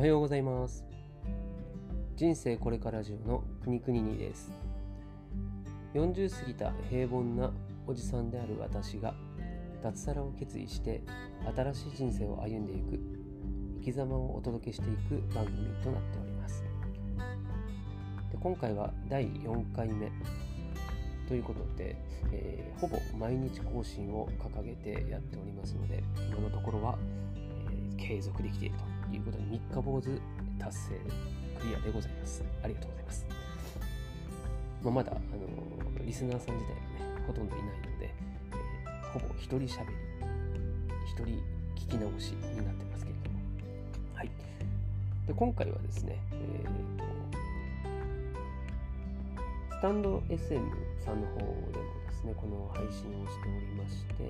おはようございます。人生これからジオのくにくににです。40過ぎた平凡なおじさんである私が脱サラを決意して新しい人生を歩んでいく生き様をお届けしていく番組となっております。で今回は第4回目ということで、えー、ほぼ毎日更新を掲げてやっておりますので今のところは、えー、継続できていると。ということで3日坊主達成クリアでございます。ありがとうございます、まあ、まだ、あのー、リスナーさん自体がねほとんどいないので、えー、ほぼ一人喋り一人聞き直しになってますけれども。はい。で今回はですね、えーとスタンド SM さんの方でもですね、この配信をしておりまして、え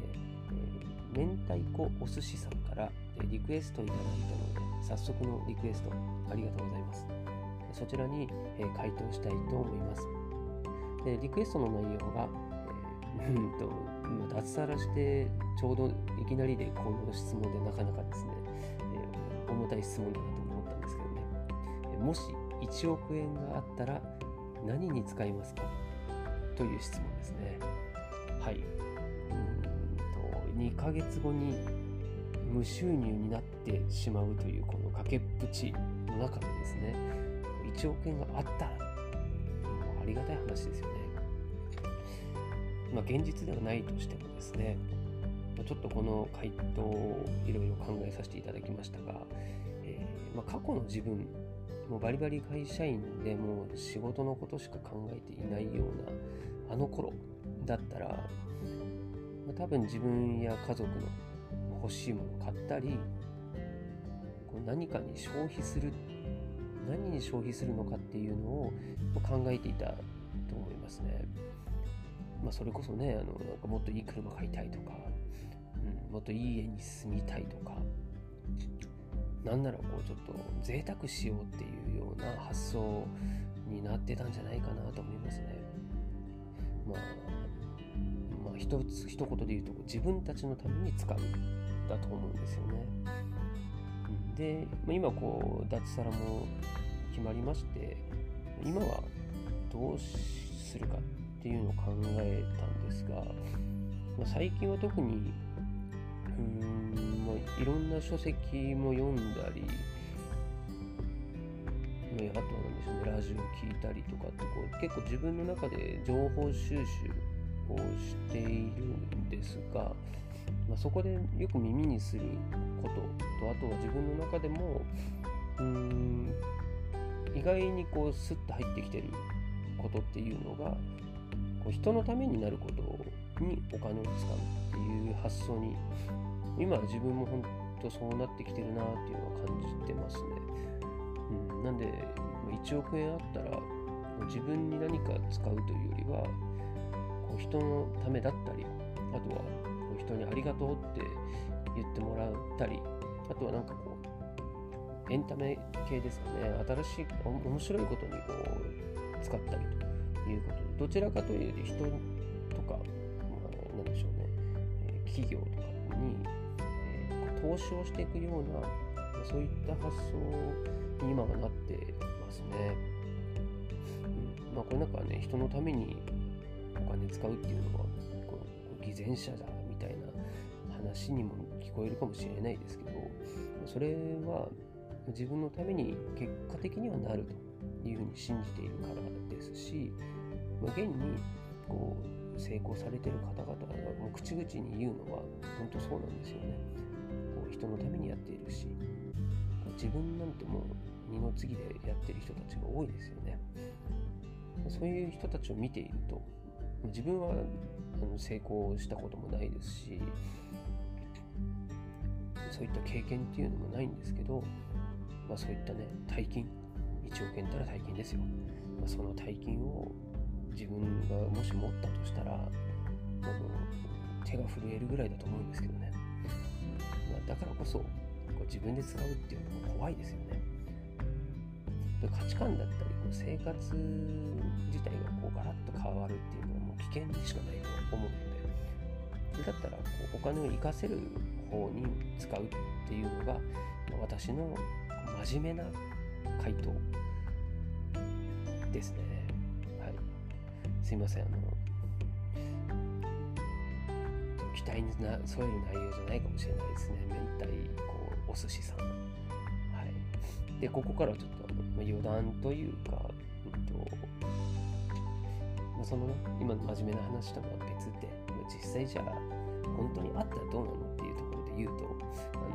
ー、明太子お寿司さんからリクエストいただいたので、早速のリクエストありがとうございます。そちらに、えー、回答したいと思います。でリクエストの内容が、えー、うんとま脱サラしてちょうどいきなりでこの質問でなかなかですね、えー、重たい質問だなと思ったんですけどね、えもし1億円があったら何に使いますか？という質問ですね。はい。うんと2ヶ月後に無収入になってしまうというこの崖っぷちの中でですね、1億円があったら、もうありがたい話ですよね。まあ、現実ではないとしてもですね、ちょっとこの回答をいろいろ考えさせていただきましたが、えー、まあ、過去の自分もうバリバリ会社員でもう仕事のことしか考えていないようなあの頃だったら、まあ、多分自分や家族の欲しいものを買ったりこう何かに消費する何に消費するのかっていうのを考えていたと思いますね。まあ、それこそねあのなんかもっといい車買いたいとか、うん、もっといい家に住みたいとかなんならこうちょっと贅沢しようっていうような発想になってたんじゃないかなと思いますね。まあ、まあ、一つ一言で言うと自分たちのために使うだと思うんですよね。で、今こう脱サラも決まりまして今はどうするかっていうのを考えたんですが、ま、最近は特にうーんまあ、いろんな書籍も読んだり、あとは何でしょうね、ラジオ聞いたりとかってこう、結構自分の中で情報収集をしているんですが、まあ、そこでよく耳にすることと、あとは自分の中でも、うん、意外にこう、スッと入ってきてることっていうのが、こう人のためになることにお金を使うっていう発想に今自分も本当そうなってきてるなっていうのは感じてますね。うん、なんで1億円あったら自分に何か使うというよりはこう人のためだったりあとは人にありがとうって言ってもらったりあとはなんかこうエンタメ系ですかね。新しい面白いことにこう使ったりということ。でどちらかというと人とか、まあ、なんでしょうね。え企業とかにえ投資をしていくような、そういった発想に今はなってますね。うん、まあ、これなんかね、人のためにお金使うっていうのは、この偽善者だみたい話にも聞こえるかもしれないですけど、それは自分のために結果的にはなるというふうに信じているからですし、まあ、現にこう成功されてる方々がもう口々に言うのは本当そうなんですよね。人のためにやっているし自分なんてもう二の次でやってる人たちが多いですよねそういう人たちを見ていると自分はあの成功したこともないですしそういった経験っていうのもないんですけど、まあ、そういったね大金1億円たら大金ですよ、まあ、その大金を自分がもし持ったとしたらあの手が震えるぐらいだと思うんですけどね。まだからこそこう自分で使うっていうのも怖いですよね。価値観だったり生活自体がこうガラッと変わるっていうのはもう危険でしかないと思うので。だったらこうお金を生かせる方に使うっていうのが私の真面目な回答ですね。はい。すいません、あの、期待にな添える内容じゃないかもしれないですね。明太子お寿司さん。はい。で、ここからちょっとあの余談というか、うんとまあ、そのね、今の真面目な話とは別で、実際じゃあ、本当にあったらどうなのっていうところで言うと、あの、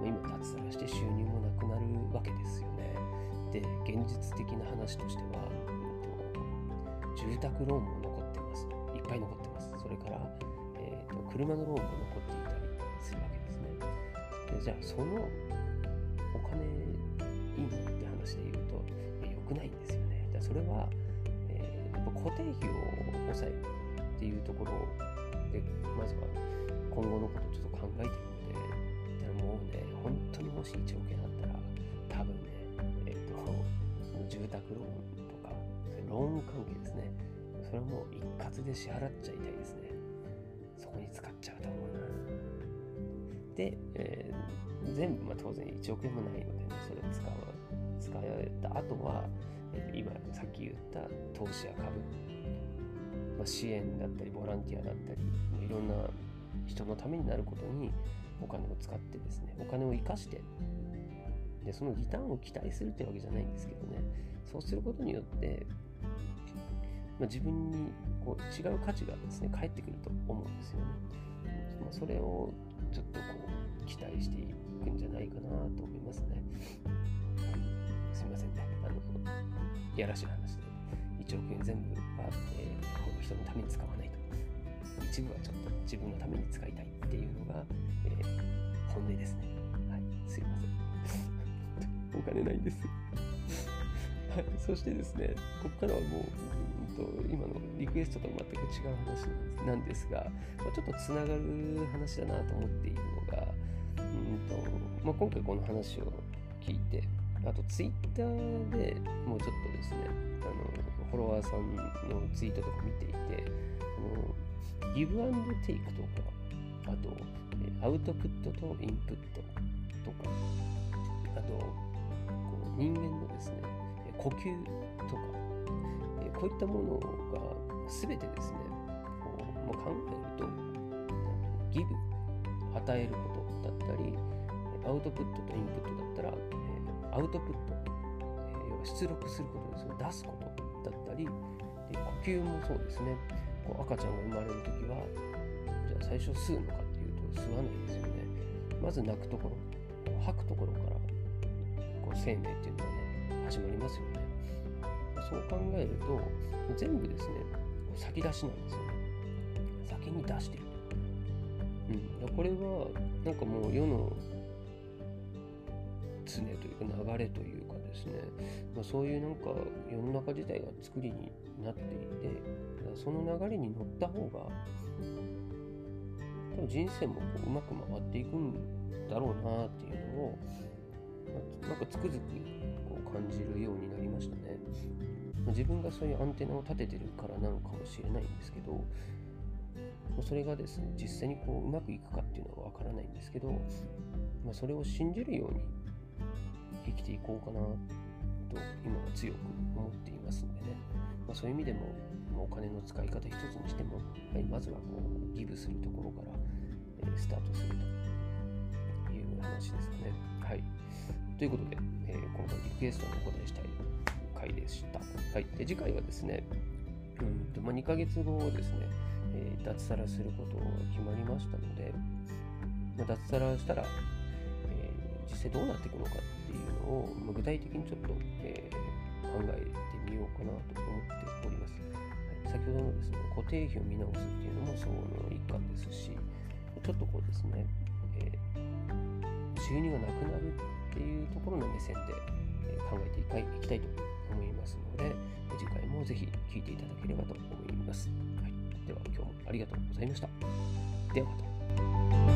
ま、今脱サラして収入もなくなるわけですよね。で、現実的な話としては、うんと、住宅ローンも残ってます。いっぱい残ってます。それから、えーと、車のローンも残っていたりするわけですね。でじゃあ、そのお金いいのって話で言うと、良くないんですよね。じゃあそれは、えー、やっぱ固定費を抑えるっていうところで、まずは今後のことをちょっと考えてるので、もうね、本当にもし1億円あったら、多分ね、えっ、ー、と、住宅ローンとか、ローン関係ですね。それはもう一括で支払っちゃいたいですね。そこに使っちゃうと思うな。で、えー、全部、まあ、当然1億円もないのでね、それを使う、使えた後は、今、さっき言った投資や株、支援だったり、ボランティアだったり、いろんな人のためになることにお金を使ってですね、お金を生かして、で、そのリターンを期待するってわけじゃないんですけどね、そうすることによって、まあ、自分にこう違う価値がですね、返ってくると思うんですよね。まあ、それをちょっとこう、期待していくんじゃないかなと思いますね。すみませんね。あの、やらしい話で、1億円全部は、えー、人のために使わないと。一部はちょっと自分のために使いたいっていうのが、えー、本音ですね。はい、すいません。お金ないんです。はい、そしてですね、ここからはもう、うんと、今のリクエストと全く違う話なんですが、まあ、ちょっとつながる話だなと思っているのが、うんとまあ、今回この話を聞いて、あとツイッターでもうちょっとですね、あのフォロワーさんのツイートとか見ていて、あのギブアンドテイクとか、あと、アウトプットとインプットとか、あと、こう人間のですね、呼吸とか、こういったものが全てですね、こうまあ、考えると、ギブ、与えることだったり、アウトプットとインプットだったら、アウトプット、え要は出力することですよ、出すことだったり、で呼吸もそうですね、こう赤ちゃんが生まれるときは、じゃあ最初吸うのかっていうと吸わないですよね。まず泣くところ、吐くところからこう生命っていうのはね、始まりますよね。そう考えると、全部ですね、先出しなんですよね。先に出してる。うん、これは、なんかもう世の常というか流れというかですね、まあ、そういうなんか世の中自体が作りになっていて、その流れに乗った方が、多分人生もこううまく回っていくんだろうなっていうのを、なんかつくづくこう感じるようになりましたね。ま自分がそういうアンテナを立ててるからなのかもしれないんですけど、それがですね、実際にこううまくいくかっていうのはわからないんですけど、まあ、それを信じるように生きていこうかなと今は強く思っていますんでね、まあ、そういう意味でも、まあ、お金の使い方一つにしても、はい、まずはこうギブするところから、えー、スタートするという話ですかね。はい。ということで、えー、今回リクエストにお答えしたい回でした。はい。で、次回はですね、うんとまあ、2ヶ月後ですね、えー、脱サラすることが決まりましたので、まあ、脱サラしたら、えー、実際どうなっていくのかいうのを、ま、具体的にちょっと、え、考えてみようかなと思っております。はい、先ほどのですね、固定費を見直すっていうのもその一環ですし、ちょっとこうですね、え収入がなくなるっていうところの目線でえ考えていきたいと思いますので、次回もぜひ聴いていただければと思います。はい、では今日もありがとうございました。ではまた。